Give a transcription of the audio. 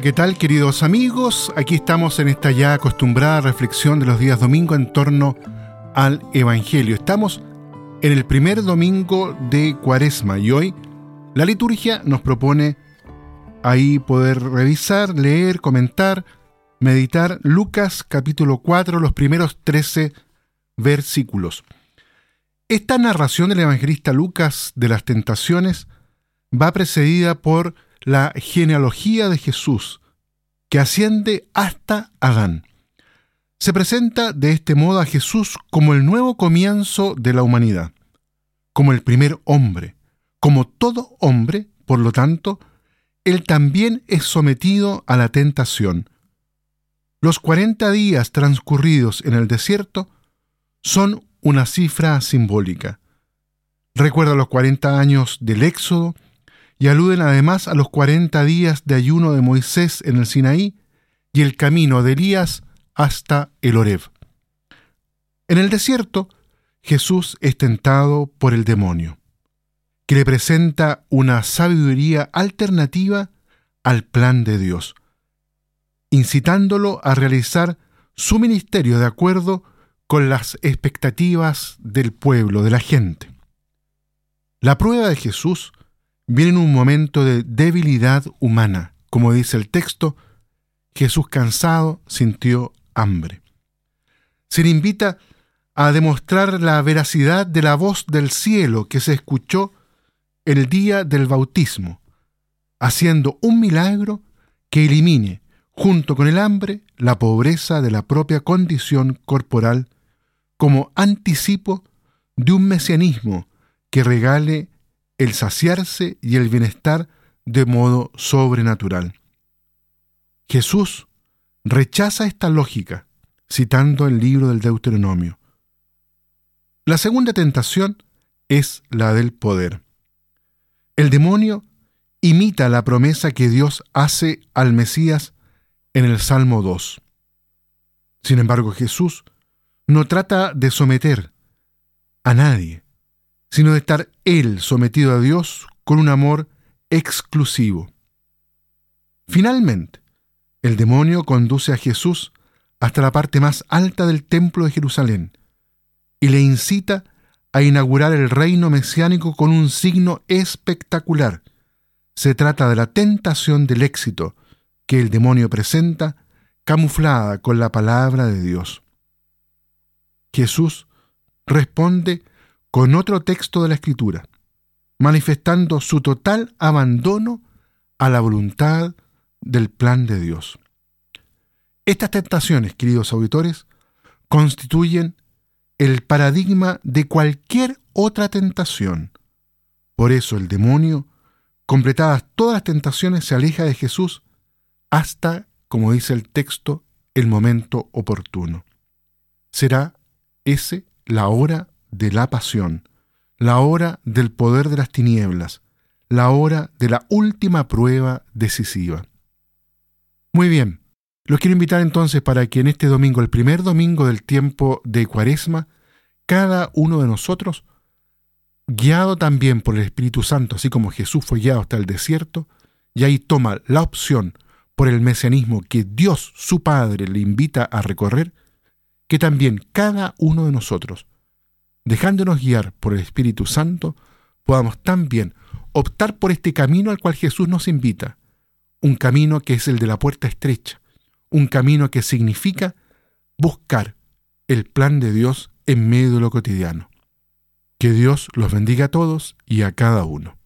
¿qué tal queridos amigos? Aquí estamos en esta ya acostumbrada reflexión de los días domingo en torno al Evangelio. Estamos en el primer domingo de Cuaresma y hoy la liturgia nos propone ahí poder revisar, leer, comentar, meditar Lucas capítulo 4, los primeros 13 versículos. Esta narración del evangelista Lucas de las tentaciones va precedida por la genealogía de Jesús, que asciende hasta Adán. Se presenta de este modo a Jesús como el nuevo comienzo de la humanidad, como el primer hombre. Como todo hombre, por lo tanto, él también es sometido a la tentación. Los cuarenta días transcurridos en el desierto son una cifra simbólica. Recuerda los cuarenta años del Éxodo y aluden además a los cuarenta días de ayuno de Moisés en el Sinaí y el camino de Elías hasta el Horeb. En el desierto, Jesús es tentado por el demonio, que le presenta una sabiduría alternativa al plan de Dios, incitándolo a realizar su ministerio de acuerdo con las expectativas del pueblo, de la gente. La prueba de Jesús viene en un momento de debilidad humana. Como dice el texto, Jesús cansado sintió hambre. Se le invita a demostrar la veracidad de la voz del cielo que se escuchó el día del bautismo, haciendo un milagro que elimine, junto con el hambre, la pobreza de la propia condición corporal, como anticipo de un mesianismo que regale el saciarse y el bienestar de modo sobrenatural. Jesús rechaza esta lógica, citando el libro del Deuteronomio. La segunda tentación es la del poder. El demonio imita la promesa que Dios hace al Mesías en el Salmo 2. Sin embargo, Jesús no trata de someter a nadie, sino de estar Él sometido a Dios con un amor exclusivo. Finalmente, el demonio conduce a Jesús hasta la parte más alta del templo de Jerusalén y le incita a inaugurar el reino mesiánico con un signo espectacular. Se trata de la tentación del éxito que el demonio presenta camuflada con la palabra de Dios. Jesús responde con otro texto de la Escritura, manifestando su total abandono a la voluntad del plan de Dios. Estas tentaciones, queridos auditores, constituyen el paradigma de cualquier otra tentación. Por eso el demonio, completadas todas las tentaciones, se aleja de Jesús hasta, como dice el texto, el momento oportuno. Será ese la hora de la pasión, la hora del poder de las tinieblas, la hora de la última prueba decisiva. Muy bien, los quiero invitar entonces para que en este domingo, el primer domingo del tiempo de Cuaresma, cada uno de nosotros, guiado también por el Espíritu Santo, así como Jesús fue guiado hasta el desierto, y ahí toma la opción por el mesianismo que Dios, su Padre, le invita a recorrer, que también cada uno de nosotros dejándonos guiar por el Espíritu Santo, podamos también optar por este camino al cual Jesús nos invita, un camino que es el de la puerta estrecha, un camino que significa buscar el plan de Dios en medio de lo cotidiano. Que Dios los bendiga a todos y a cada uno.